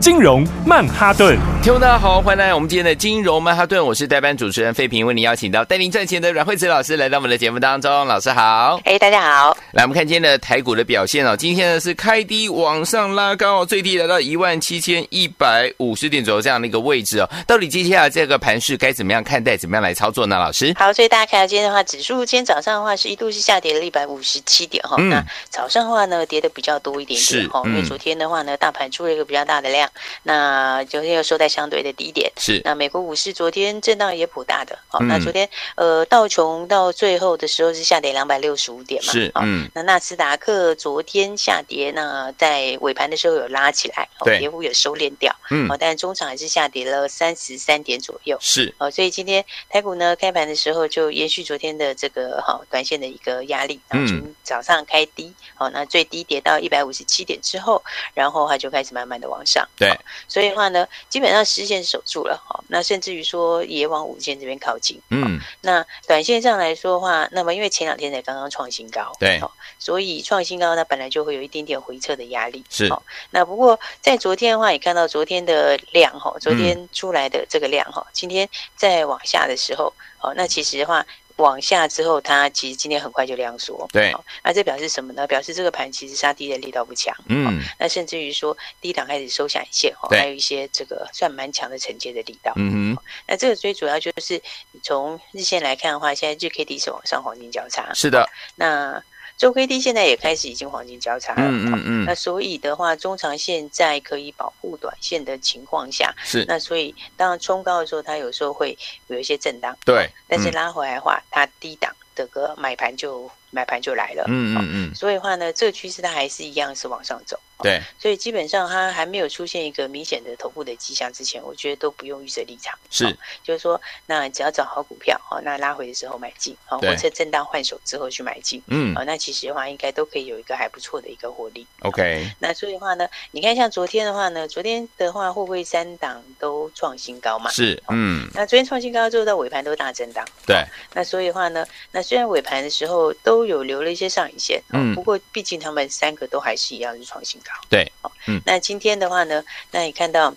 金融曼哈顿，听众大家好，欢迎来到我们今天的金融曼哈顿，我是代班主持人费平，为您邀请到带您赚钱的阮惠慈老师来到我们的节目当中，老师好，哎，大家好，来我们看今天的台股的表现哦，今天呢是开低往上拉高，最低来到一万七千一百五十点左右这样的一个位置哦，到底接下来这个盘势该怎么样看待，怎么样来操作呢？老师，好，所以大家看到今天的话，指数今天早上的话是一度是下跌了一百五十七点哈，嗯、那早上的话呢跌的比较多一点点哈，嗯、因为昨天的话呢大盘出了一个比较大的量，那昨天又收在相对的低点，是。那美国股市昨天震荡也普大的，好，那昨天呃道琼到最后的时候是下跌两百六十五点嘛，是，嗯，那纳斯达克昨天下跌，那在尾盘的时候有拉起来，对，跌幅有收敛掉，嗯，但是中场还是下跌了三十三点左右，是，哦，所以今天台股呢开盘的时候就延续昨天的这个哈短线的一个压力，嗯，从早上开低，好，那最低跌到一百五十七点之后，然后它就开始慢慢的往上，对，所以的。话呢，基本上十线守住了哈，那甚至于说也往五线这边靠近。嗯，那短线上来说的话，那么因为前两天才刚刚创新高，对，所以创新高它本来就会有一点点回撤的压力。是，那不过在昨天的话，也看到昨天的量哈，昨天出来的这个量哈，今天再往下的时候，哦，那其实的话。往下之后，它其实今天很快就量缩。对，那这表示什么呢？表示这个盘其实杀低的力道不强。嗯，那甚至于说低档开始收下影线，哈，还有一些这个算蛮强的承接的力道。嗯哼，那这个最主要就是你从日线来看的话，现在日 K D 是往上黄金交叉。是的，那。周 K D 现在也开始已经黄金交叉了，嗯嗯嗯，那所以的话，中长线在可以保护短线的情况下，是。那所以当然冲高的时候，它有时候会有一些震荡，对，但是拉回来的话，它低档的个买盘就买盘就来了，嗯嗯嗯，所以的话呢，这个趋势它还是一样是往上走。对，所以基本上它还没有出现一个明显的头部的迹象之前，我觉得都不用预设立场。是，就是说，那只要找好股票，哦，那拉回的时候买进，哦，或者震荡换手之后去买进，嗯，哦，那其实的话应该都可以有一个还不错的一个获利。OK，那所以的话呢，你看像昨天的话呢，昨天的话会不会三档都创新高嘛？是，嗯，那昨天创新高之后到尾盘都大震荡。对，那所以的话呢，那虽然尾盘的时候都有留了一些上影线，嗯，不过毕竟他们三个都还是一样是创新高。对，好，嗯，那今天的话呢，那你看到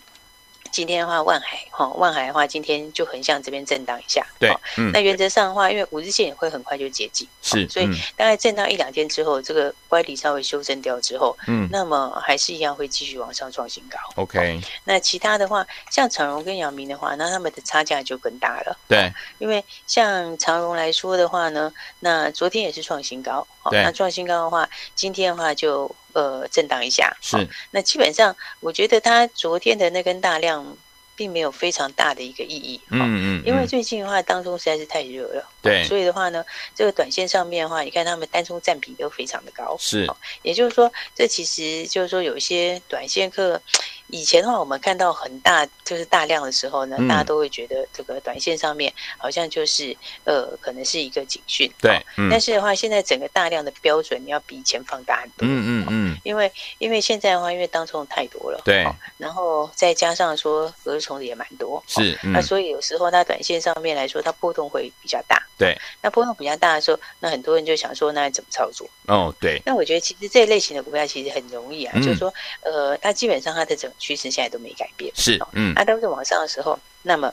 今天的话，万海哈，万海的话，今天就横向这边震荡一下，对，嗯，那原则上的话，因为五日线也会很快就接近，是，所以大概震荡一两天之后，这个乖离稍微修正掉之后，嗯，那么还是一样会继续往上创新高，OK。那其他的话，像长荣跟阳明的话，那他们的差价就更大了，对，因为像长荣来说的话呢，那昨天也是创新高，对，那创新高的话，今天的话就。呃，震荡一下是。那基本上，我觉得它昨天的那根大量，并没有非常大的一个意义。嗯嗯。因为最近的话，当中实在是太热了。对。所以的话呢，这个短线上面的话，你看他们单冲占比都非常的高。是。也就是说，这其实就是说，有一些短线客。以前的话，我们看到很大就是大量的时候呢，大家都会觉得这个短线上面好像就是呃，可能是一个警讯。对。但是的话，现在整个大量的标准你要比以前放大很多。嗯嗯嗯。因为因为现在的话，因为当冲太多了。对。然后再加上说隔日冲的也蛮多。是。那所以有时候它短线上面来说，它波动会比较大。对。那波动比较大的时候，那很多人就想说，那怎么操作？哦，对。那我觉得其实这类型的股票其实很容易啊，就是说呃，它基本上它的整趋势现在都没改变，是，嗯，那都是往上的时候，那么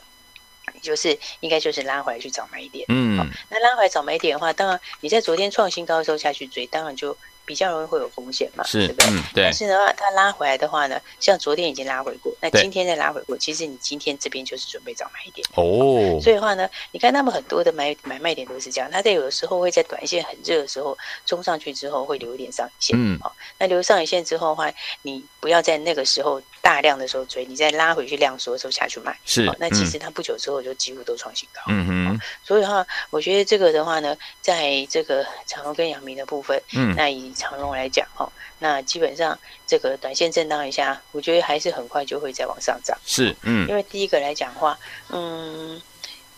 就是应该就是拉回来去找买点，嗯，那拉回来找买点的话，当然你在昨天创新高的时候下去追，当然就。比较容易会有风险嘛，是，对不对？嗯、对。但是的话，它拉回来的话呢，像昨天已经拉回过，那今天再拉回过，其实你今天这边就是准备找买点哦。所以的话呢，你看他们很多的买买卖点都是这样，它在有的时候会在短线很热的时候冲上去之后会留一点上影线，嗯，好，那留上影线之后的话，你不要在那个时候大量的时候追，你再拉回去量缩的时候下去买，是。那其实它不久之后就几乎都创新高，嗯哼。所以的话，我觉得这个的话呢，在这个长荣跟阳明的部分，嗯，那以长龙来讲哈，那基本上这个短线震荡一下，我觉得还是很快就会再往上涨。是，嗯，因为第一个来讲的话，嗯，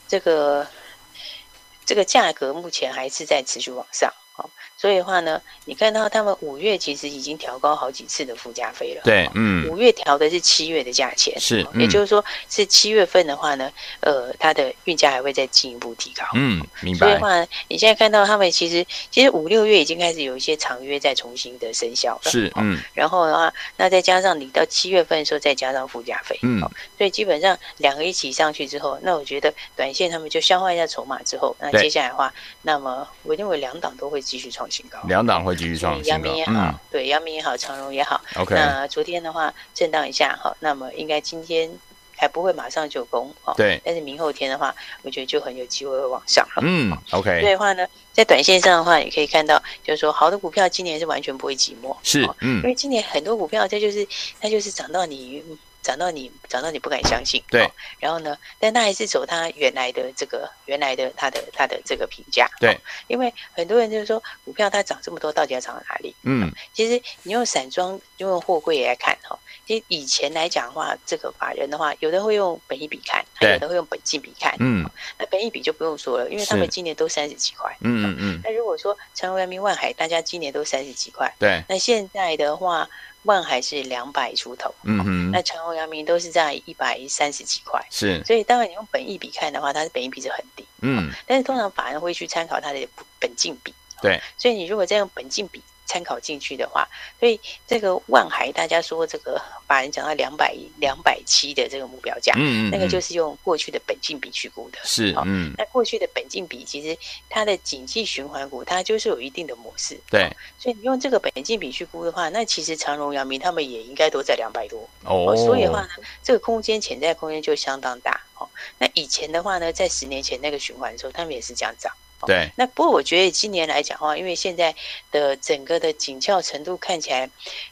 这个这个价格目前还是在持续往上。所以的话呢，你看到他们五月其实已经调高好几次的附加费了。对，嗯，五月调的是七月的价钱，是，嗯、也就是说是七月份的话呢，呃，它的运价还会再进一步提高。嗯，明白。所以的话，你现在看到他们其实其实五六月已经开始有一些长约在重新的生效了。是，嗯。然后的话，那再加上你到七月份的时候再加上附加费，嗯，所以基本上两个一起上去之后，那我觉得短线他们就消化一下筹码之后，那接下来的话，那么我认为两档都会继续创新高。两档会继续创新高。阳明也好，嗯、对，阳明也好，长荣也好。OK。那昨天的话震荡一下哈，那么应该今天还不会马上就攻哈。对。但是明后天的话，我觉得就很有机会会往上了。嗯，OK。所以的话呢，在短线上的话，也可以看到，就是说好的股票今年是完全不会寂寞。是，嗯。因为今年很多股票，它就是它就是涨到你。涨到你，涨到你不敢相信。对、哦，然后呢，但他还是走他原来的这个原来的他的他的这个评价。对、哦，因为很多人就是说，股票它涨这么多，到底要涨到哪里？嗯，其实你用散装，用货柜来看哈、哦，其实以前来讲的话，这个法人的话，有的会用本益比看，还有的会用本金比看。嗯、哦，那本益比就不用说了，因为他们今年都三十几块。嗯嗯嗯。那如果说成为人民、万海，大家今年都三十几块。对。那现在的话。万还是两百出头，嗯哼，那长虹、阳明都是在一百三十几块，是，所以当然你用本益比看的话，它的本益比是很低，嗯，但是通常法人会去参考它的本净比，对，所以你如果再用本净比。参考进去的话，所以这个万海，大家说这个把人讲到两百两百七的这个目标价，嗯，嗯，嗯，那个就。是用过去的本金比去估的，是，嗯，那过去的本金比其实它的景气循环股，它就是有一定的模式，对，所以你用这个本金比去估的话，那其实长荣、阳明他们也应该都在两百多，哦，所以的话呢，这个空间潜在空间就相当大，哦，那以前的话呢，在十年前那个循环的时候，他们也是这样涨。对，那不过我觉得今年来讲的话，因为现在的整个的紧俏程度看起来，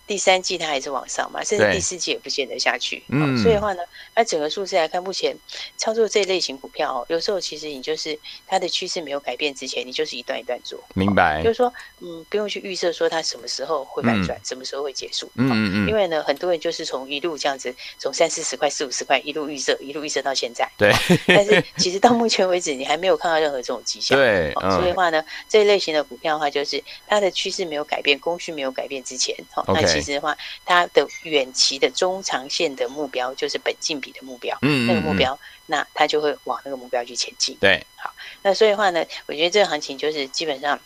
第三季它还是往上嘛，甚至第四季也不见得下去。嗯，所以的话呢，那整个数字来看，目前操作这类型股票哦，有时候其实你就是它的趋势没有改变之前，你就是一段一段做。明白。就是说，嗯，不用去预设说它什么时候会反转，什么时候会结束。嗯嗯嗯。因为呢，很多人就是从一路这样子，从三四十块、四五十块一路预设，一路预设到现在。对。但是其实到目前为止，你还没有看到任何这种迹象。对。所以的话呢，这一类型的股票的话，就是它的趋势没有改变，供需没有改变之前，好，那其实的话，它的远期的中长线的目标就是本净比的目标，嗯，那个目标，那它就会往那个目标去前进。对，好，那所以的话呢，我觉得这个行情就是基本上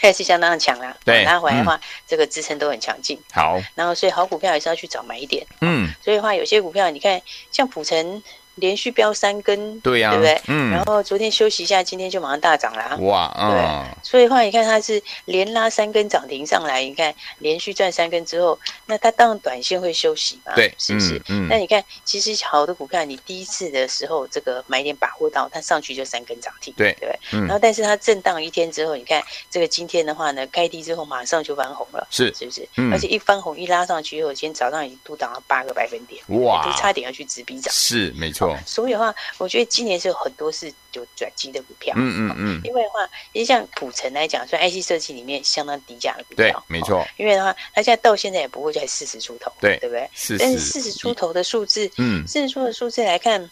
还是相当的强啦。对，拉回来的话，这个支撑都很强劲。好，然后所以好股票还是要去找买一点。嗯，所以的话，有些股票你看，像普成。连续飙三根，对呀、啊，对不对？嗯。然后昨天休息一下，今天就马上大涨了。哇，对。嗯、所以的话，你看它是连拉三根涨停上来，你看连续赚三根之后，那它当然短线会休息嘛？对，是不是？嗯。那你看，其实好的股票，你第一次的时候这个买点把握到，它上去就三根涨停，对对。嗯。然后，但是它震荡一天之后，你看这个今天的话呢，开低之后马上就翻红了，是是不是？嗯。而且一翻红一拉上去以后，今天早上已经都涨了八个百分点，哇，都差点要去直逼涨。是，没错。所以的话。我觉得今年是有很多是有转机的股票，嗯嗯嗯，因为的话，其实像普成来讲，算 IC 设计里面相当低价的股票，对，没错。因为的话，它现在到现在也不会在四十出头，对，对不对？是，但是四十出头的数字，嗯，四十出头的数字来看，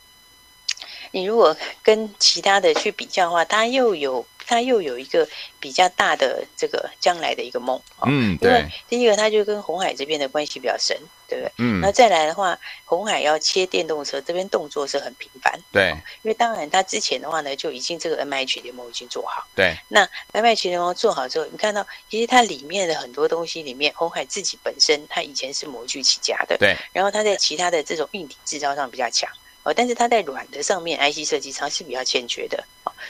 你如果跟其他的去比较的话，它又有。它又有一个比较大的这个将来的一个梦，嗯，对。因为第一个，他就跟红海这边的关系比较深，对不对？嗯。那再来的话，红海要切电动车这边动作是很频繁，对。因为当然，他之前的话呢，就已经这个 MIH 联盟已经做好，对。那 MIH 联盟做好之后，你看到其实它里面的很多东西里面，红海自己本身它以前是模具起家的，对。然后它在其他的这种硬体制造上比较强。哦，但是它在软的上面，IC 设计上是比较欠缺的，哦，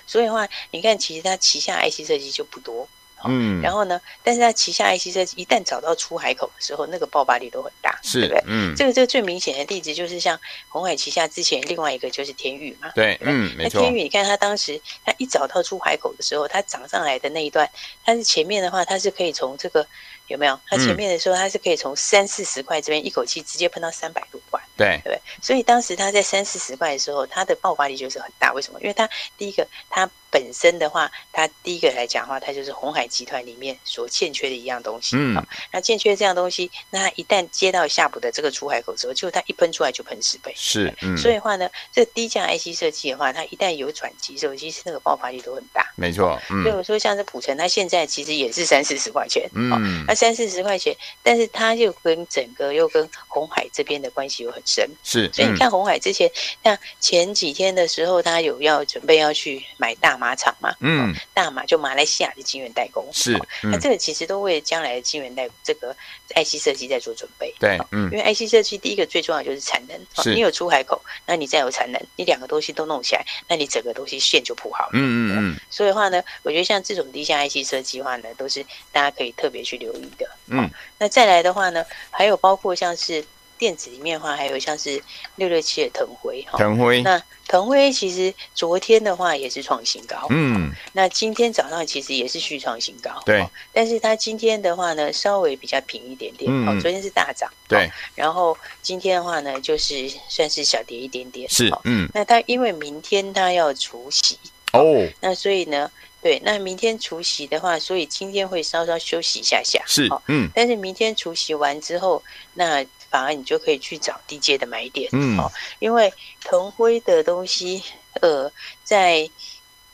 所以的话，你看，其实它旗下 IC 设计就不多，哦，嗯，然后呢，但是它旗下 IC 设计一旦找到出海口的时候，那个爆发力都很大，是，对不对？嗯，这个这个最明显的例子就是像鸿海旗下之前另外一个就是天宇嘛，对，嗯，没错。那天宇，你看它当时它一找到出海口的时候，它涨上来的那一段，它是前面的话，它是可以从这个有没有？它前面的时候，它是可以从三四十块这边一口气直接喷到三百多块，对对。所以当时它在三四十块的时候，它的爆发力就是很大。为什么？因为它第一个，它本身的话，它第一个来讲的话，它就是红海集团里面所欠缺的一样东西。嗯。那欠缺这样东西，那它一旦接到夏普的这个出海口之后，就它一喷出来就喷十倍。是。嗯。所以的话呢，这低价 IC 设计的话，它一旦有转机之后，其实那个爆发力都很大。没错。嗯。所以我说，像这普城，它现在其实也是三四十块钱。嗯。那三四十块钱，但是它又跟整个又跟红海这边的关系又很深。是。所以你看红海之前，像前几天的时候，他有要准备要去买大马厂嘛？嗯。大马就马来西亚的晶圆代工。是。那这个其实都为将来的晶圆代这个 IC 设计在做准备。对。嗯。因为 IC 设计第一个最重要就是产能。是。你有出海口，那你再有产能，你两个东西都弄起来，那你整个东西线就铺好了。嗯嗯嗯。所以的话呢，我觉得像这种低下 IC 设计的话呢，都是大家可以特别去留意的。嗯。那再来的话呢，还有包括像是电子里面的话，还有像是六六七的腾辉哈。腾辉。那腾辉其实昨天的话也是创新高。嗯。那今天早上其实也是续创新高。对。但是它今天的话呢，稍微比较平一点点。嗯。昨天是大涨。对。然后今天的话呢，就是算是小跌一点点。是。嗯。那它因为明天它要除息。哦。那所以呢？对，那明天除夕的话，所以今天会稍稍休息一下下，是，嗯，但是明天除夕完之后，那反而你就可以去找低阶的买点，嗯，哦，因为腾辉的东西，呃，在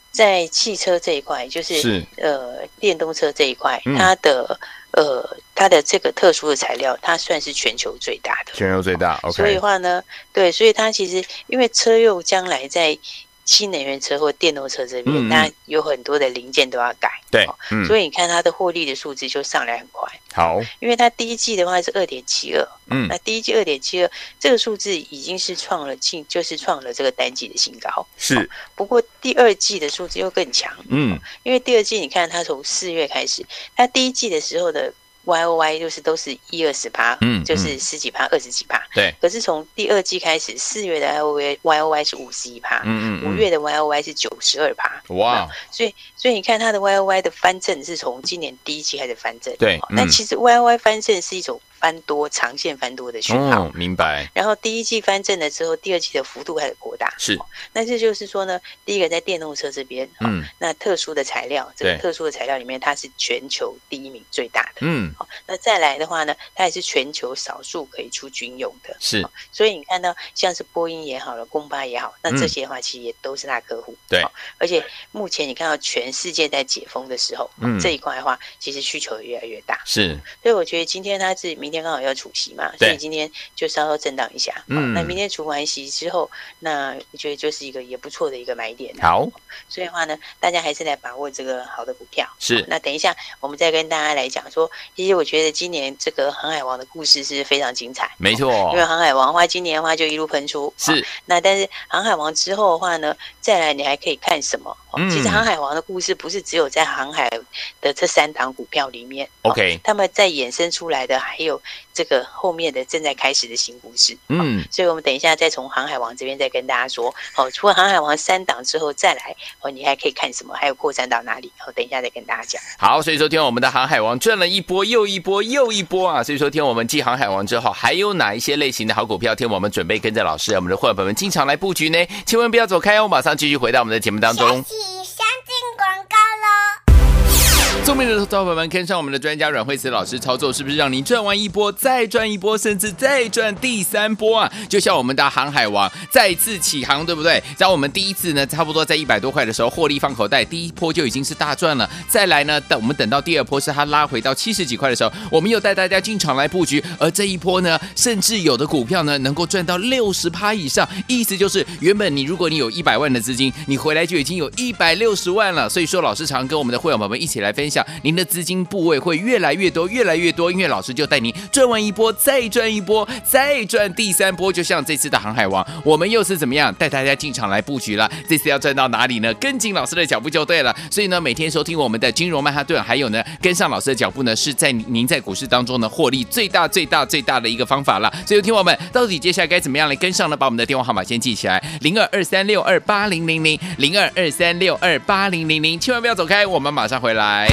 在汽车这一块，就是，是呃电动车这一块，嗯、它的呃它的这个特殊的材料，它算是全球最大的，全球最大，OK，所以的话呢，对，所以它其实因为车用将来在。新能源车或电动车这边，那、嗯、有很多的零件都要改，对，嗯、所以你看它的获利的数字就上来很快。好，因为它第一季的话是二点七二，嗯，那第一季二点七二这个数字已经是创了近，就是创了这个单季的新高。是，不过第二季的数字又更强，嗯，因为第二季你看它从四月开始，它第一季的时候的。Y O Y 就是都是一二十趴，嗯，就是十几趴、二十几趴，对。可是从第二季开始，四月的 Y O Y Y O Y 是五十一趴，嗯嗯，五月的 Y O Y 是九十二趴，哇！所以所以你看它的 Y O Y 的翻正是从今年第一季开始翻正，对。那其实 Y O Y 翻正是一种。翻多长线翻多的讯号，明白。然后第一季翻正了之后，第二季的幅度开始扩大。是，那这就是说呢，第一个在电动车这边，嗯，那特殊的材料，这个特殊的材料里面，它是全球第一名最大的。嗯，好，那再来的话呢，它也是全球少数可以出军用的。是，所以你看到像是波音也好了，公巴也好，那这些的话其实也都是大客户。对，而且目前你看到全世界在解封的时候，嗯，这一块的话，其实需求也越来越大。是，所以我觉得今天它是明天刚好要除息。嘛，所以今天就稍稍震荡一下。嗯，那明天除完息之后，那我觉得就是一个也不错的一个买点。好，所以的话呢，大家还是来把握这个好的股票。是，那等一下我们再跟大家来讲说，其实我觉得今年这个航海王的故事是非常精彩。没错，因为航海王的话，今年的话就一路喷出。是，那但是航海王之后的话呢，再来你还可以看什么？嗯，其实航海王的故事不是只有在航海的这三档股票里面。OK，他们在衍生出来的还有这个后面的正在开始的新故事。嗯，所以我们等一下再从航海王这边再跟大家说。哦，除了航海王三档之后再来，哦，你还可以看什么？还有扩展到哪里？哦，等一下再跟大家讲。好，所以说听我们的航海王赚了一波又一波又一波啊！所以说听我们继航海王之后，还有哪一些类型的好股票？听我们准备跟着老师，我们的伙伴们经常来布局呢？千万不要走开哦，马上继续回到我们的节目当中。相信广告喽聪明的投资者们，跟上我们的专家阮慧慈老师操作，是不是让您赚完一波再赚一波，甚至再赚第三波啊？就像我们的航海王再次起航，对不对？在我们第一次呢，差不多在一百多块的时候获利放口袋，第一波就已经是大赚了。再来呢，等我们等到第二波是它拉回到七十几块的时候，我们又带大家进场来布局。而这一波呢，甚至有的股票呢，能够赚到六十趴以上，意思就是原本你如果你有一百万的资金，你回来就已经有一百六十万了。所以说，老师常跟我们的会员朋友们一起来分分享。您的资金部位会越来越多，越来越多，因为老师就带您赚完一波，再赚一波，再赚第三波。就像这次的航海王，我们又是怎么样带大家进场来布局了？这次要赚到哪里呢？跟紧老师的脚步就对了。所以呢，每天收听我们的金融曼哈顿，还有呢，跟上老师的脚步呢，是在您在股市当中呢获利最大、最大、最大的一个方法了。所以，听我们到底接下来该怎么样来跟上呢？把我们的电话号码先记起来：零二二三六二八零零零零二二三六二八零零零，千万不要走开，我们马上回来。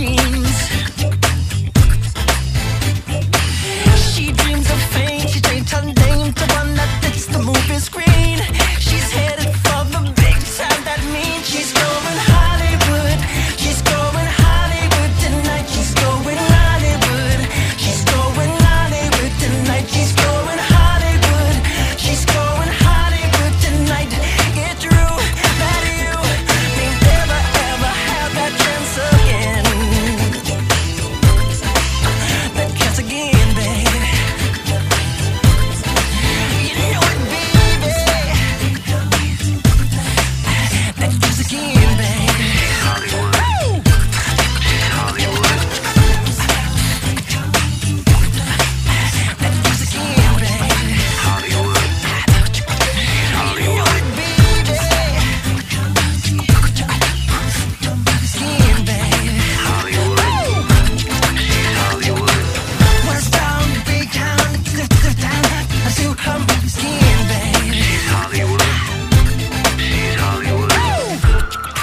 machine.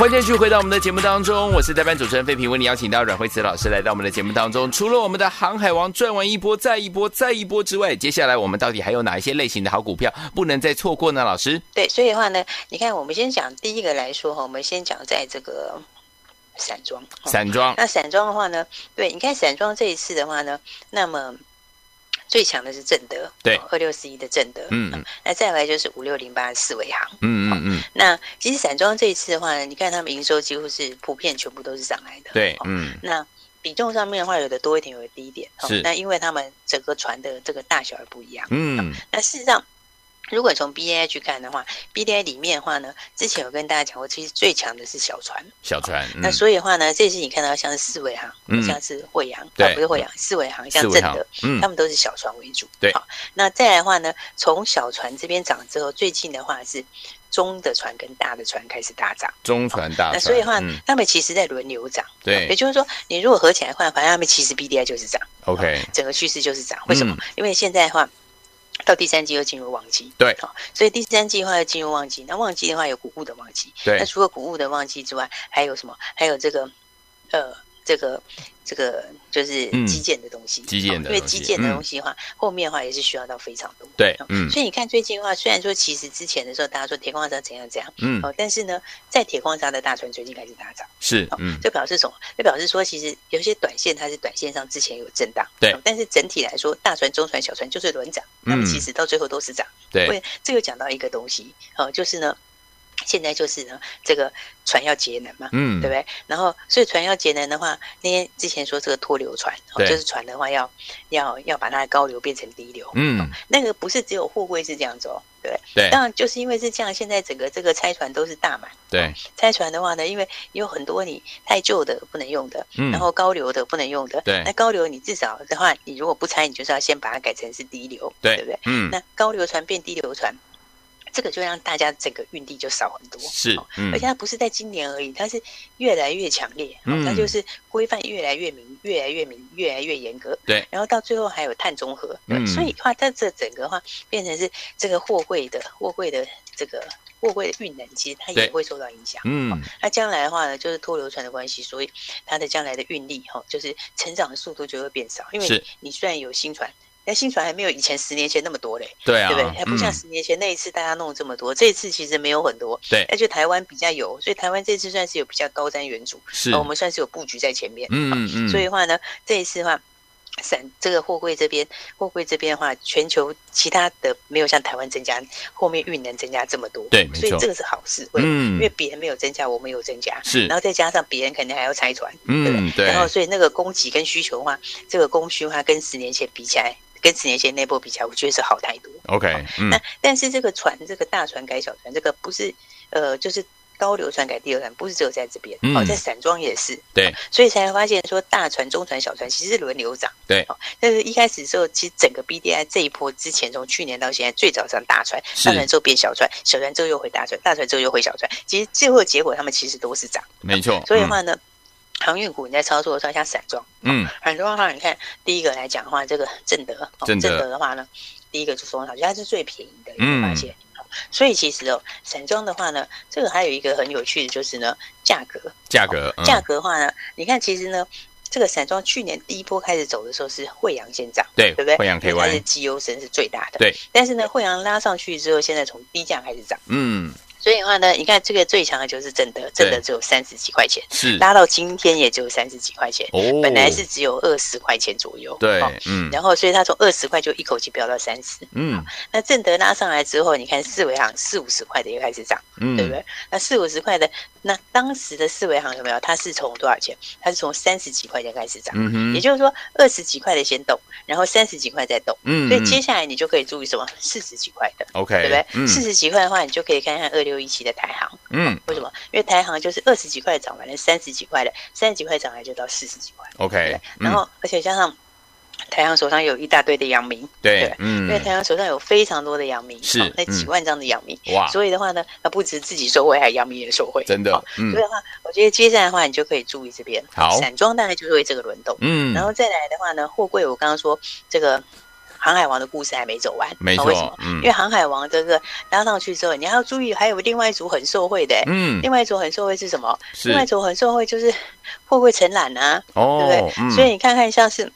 欢迎继续回到我们的节目当中，我是代班主持人费平，为你邀请到阮慧慈老师来到我们的节目当中。除了我们的航海王赚完一波再一波再一波之外，接下来我们到底还有哪一些类型的好股票不能再错过呢？老师，对，所以的话呢，你看我们先讲第一个来说哈，我们先讲在这个散装，散装。那散装的话呢，对，你看散装这一次的话呢，那么。最强的是正德，对，二六四一的正德，嗯，嗯，那再来就是五六零八的四维航，嗯嗯嗯。那其实散装这一次的话呢，你看他们营收几乎是普遍全部都是上来的，对，嗯。那比重上面的话，有的多一点，有的低一点，是。那因为他们整个船的这个大小也不一样，嗯。那事实上。如果从 B A 去看的话，B D I 里面的话呢，之前有跟大家讲过，其实最强的是小船。小船。嗯、那所以的话呢，这次你看到像是四维航，嗯、像是惠阳，对，不是惠阳，四维航，像正德，嗯，他们都是小船为主。对。好，那再来的话呢，从小船这边涨之后，最近的话是中的船跟大的船开始大涨。中船大船。那所以的话，嗯、他们其实在轮流涨。对。也就是说，你如果合起来的话，反正他们其实 B D I 就是涨。OK。整个趋势就是涨。为什么？嗯、因为现在的话。到第三季又进入旺季，对，好，所以第三季的话要进入旺季，那旺季的话有谷物的旺季，对，那除了谷物的旺季之外，还有什么？还有这个，呃，这个。这个就是基建的东西，基建的，因为基建的东西的话，后面的话也是需要到非常多。对，嗯，所以你看最近的话，虽然说其实之前的时候大家说铁矿砂怎样怎样，嗯，哦，但是呢，在铁矿砂的大船最近开始大涨，是，嗯，就表示什么？就表示说，其实有些短线它是短线上之前有震荡，对，但是整体来说，大船、中船、小船就是轮涨，那么其实到最后都是涨。对，这又讲到一个东西，哦，就是呢。现在就是呢，这个船要节能嘛，嗯，对不对？然后，所以船要节能的话，那天之前说这个脱流船，对。就是船的话要要要把它的高流变成低流，嗯、哦，那个不是只有货柜是这样子哦，对不对？对，当然就是因为是这样，现在整个这个拆船都是大满，对、哦，拆船的话呢，因为有很多你太旧的不能用的，嗯，然后高流的不能用的，对，那高流你至少的话，你如果不拆，你就是要先把它改成是低流，对，对不对？嗯，那高流船变低流船。这个就让大家整个运力就少很多，是，嗯、而且它不是在今年而已，它是越来越强烈，嗯、它就是规范越来越明，越来越明，越来越严格，对，然后到最后还有碳中和，嗯，所以的话它这整个的话变成是这个货柜的货柜的这个货柜的运能，其实它也会受到影响，嗯，那将来的话呢，就是拖流船的关系，所以它的将来的运力哈，就是成长的速度就会变少，因为你，你虽然有新船。那新船还没有以前十年前那么多嘞，对啊，对不对？还不像十年前那一次大家弄这么多，这一次其实没有很多，对，而且台湾比较有，所以台湾这次算是有比较高瞻远瞩，是，我们算是有布局在前面，嗯嗯，所以的话呢，这一次的话，散这个货柜这边，货柜这边的话，全球其他的没有像台湾增加，后面运能增加这么多，对，所以这个是好事，嗯，因为别人没有增加，我们有增加，是，然后再加上别人肯定还要拆船，嗯，对？然后所以那个供给跟需求的话，这个供需的话跟十年前比起来。跟十年前那波比起来，我觉得是好太多。OK，嗯，那但是这个船，这个大船改小船，这个不是呃，就是高流船改低流船，不是只有在这边，哦、嗯，在散装也是。对，所以才发现说，大船、中船、小船其实是轮流涨。对，但是一开始的时候，其实整个 BDI 这一波之前，从去年到现在，最早上大船，大船之后变小船，小船之后又回大船，大船之后又回小船，其实最后的结果，他们其实都是涨。没错。所以的话呢。嗯航运股你在操作的时候，像散装，嗯，散装的话，你看第一个来讲的话，这个正德，正德。的话呢，第一个就说好像它是最便宜的，你会发现，所以其实哦，散装的话呢，这个还有一个很有趣的，就是呢，价格，价格，价格的话呢，你看其实呢，这个散装去年第一波开始走的时候是惠阳先涨，对，对不对？惠阳 KY，它是绩优升是最大的，对，但是呢，惠阳拉上去之后，现在从低价开始涨，嗯。所以的话呢，你看这个最强的就是正德，正德只有三十几块钱，是拉到今天也只有三十几块钱，哦，本来是只有二十块钱左右，对，嗯，然后所以他从二十块就一口气飙到三十，嗯，那正德拉上来之后，你看四维行四五十块的又开始涨，嗯，对不对？那四五十块的，那当时的四维行有没有？它是从多少钱？它是从三十几块钱开始涨，嗯哼，也就是说二十几块的先动，然后三十几块再动，嗯，所以接下来你就可以注意什么？四十几块的，OK，对不对？嗯，四十几块的话，你就可以看看二六一七的台行。嗯，为什么？因为台行就是二十几块涨完了，三十几块的，三十几块涨来就到四十几块。OK，然后而且加上台航手上有一大堆的阳明，对，嗯，因为台航手上有非常多的阳明，是那几万张的阳明，哇，所以的话呢，它不止自己收回，还阳明也收回，真的。所以的话，我觉得接下来的话，你就可以注意这边，好，散装大概就是为这个轮动，嗯，然后再来的话呢，货柜我刚刚说这个。航海王的故事还没走完。没错，为什么？嗯，因为航海王这个拉上去之后，你还要注意，还有另外一组很受惠的。嗯，另外一组很受惠是什么？另外一组很受惠就是会不会承揽啊，哦、对不对？嗯、所以你看看像是。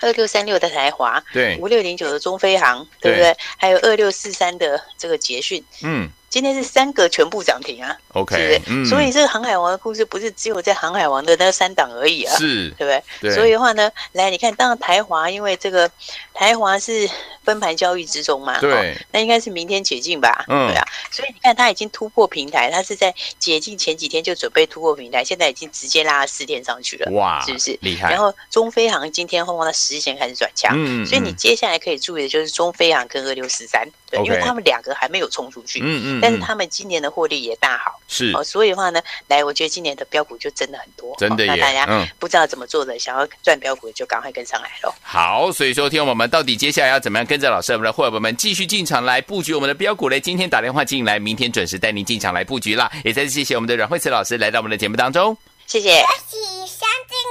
二六三六的台华，对，五六零九的中飞航，对不对？对，还有二六四三的这个捷讯，嗯。今天是三个全部涨停啊，OK，是不是？嗯、所以这个航海王的故事不是只有在航海王的那三档而已啊，是，对不对？对，所以的话呢，来你看，当然台华因为这个台华是分盘交易之中嘛，对、哦，那应该是明天解禁吧？嗯，对啊，所以你看它已经突破平台，它是在解禁前几天就准备突破平台，现在已经直接拉了四天上去了，哇，是不是厉害？然后中飞航今天后方的十日线开始转强，嗯，所以你接下来可以注意的就是中飞航跟二六四三，对，okay, 因为他们两个还没有冲出去，嗯嗯。但是他们今年的获利也大好，是哦，所以的话呢，来，我觉得今年的标股就真的很多，真的耶。那大家不知道怎么做的，想要赚标股的，就赶快跟上来喽。好，所以说，听我们到底接下来要怎么样跟着老师，我们的伙伴们继续进场来布局我们的标股嘞？今天打电话进来，明天准时带您进场来布局啦。也再次谢谢我们的阮慧慈老师来到我们的节目当中，谢谢。恭喜相进广告喽。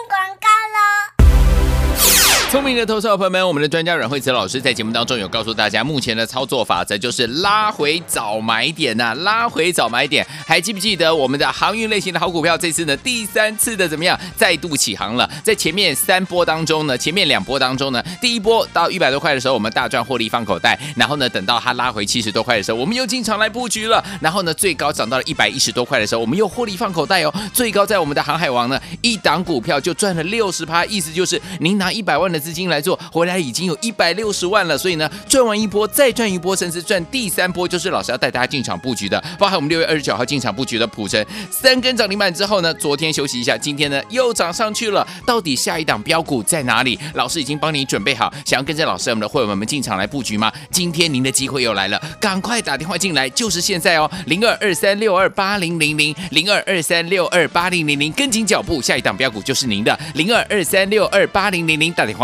聪明的投资者朋友们，我们的专家阮慧慈老师在节目当中有告诉大家，目前的操作法则就是拉回早买点呐、拉回早买点。还记不记得我们的航运类型的好股票？这次呢第三次的怎么样再度起航了？在前面三波当中呢，前面两波当中呢，第一波到一百多块的时候，我们大赚获利放口袋。然后呢，等到它拉回七十多块的时候，我们又进场。来布局了。然后呢，最高涨到了一百一十多块的时候，我们又获利放口袋哦。最高在我们的航海王呢，一档股票就赚了六十趴，意思就是您拿一百万的资金来做，回来已经有一百六十万了。所以呢，赚完一波再赚一波，甚至赚第三波，就是老师要带大家进场布局的。包含我们六月二十九号进场布局的普成，三根涨停板之后呢，昨天休息一下，今天呢又涨上去了。到底下一档标股在哪里？老师已经帮你准备好，想要跟着老师我们的会员们进场来布局吗？今天您的机会又来了，赶快打电话进来，就是现在哦，零二二三六二八零零零零二二三六二八零零零，跟紧脚步，下一档标股就是您的零二二三六二八零零零，打电话。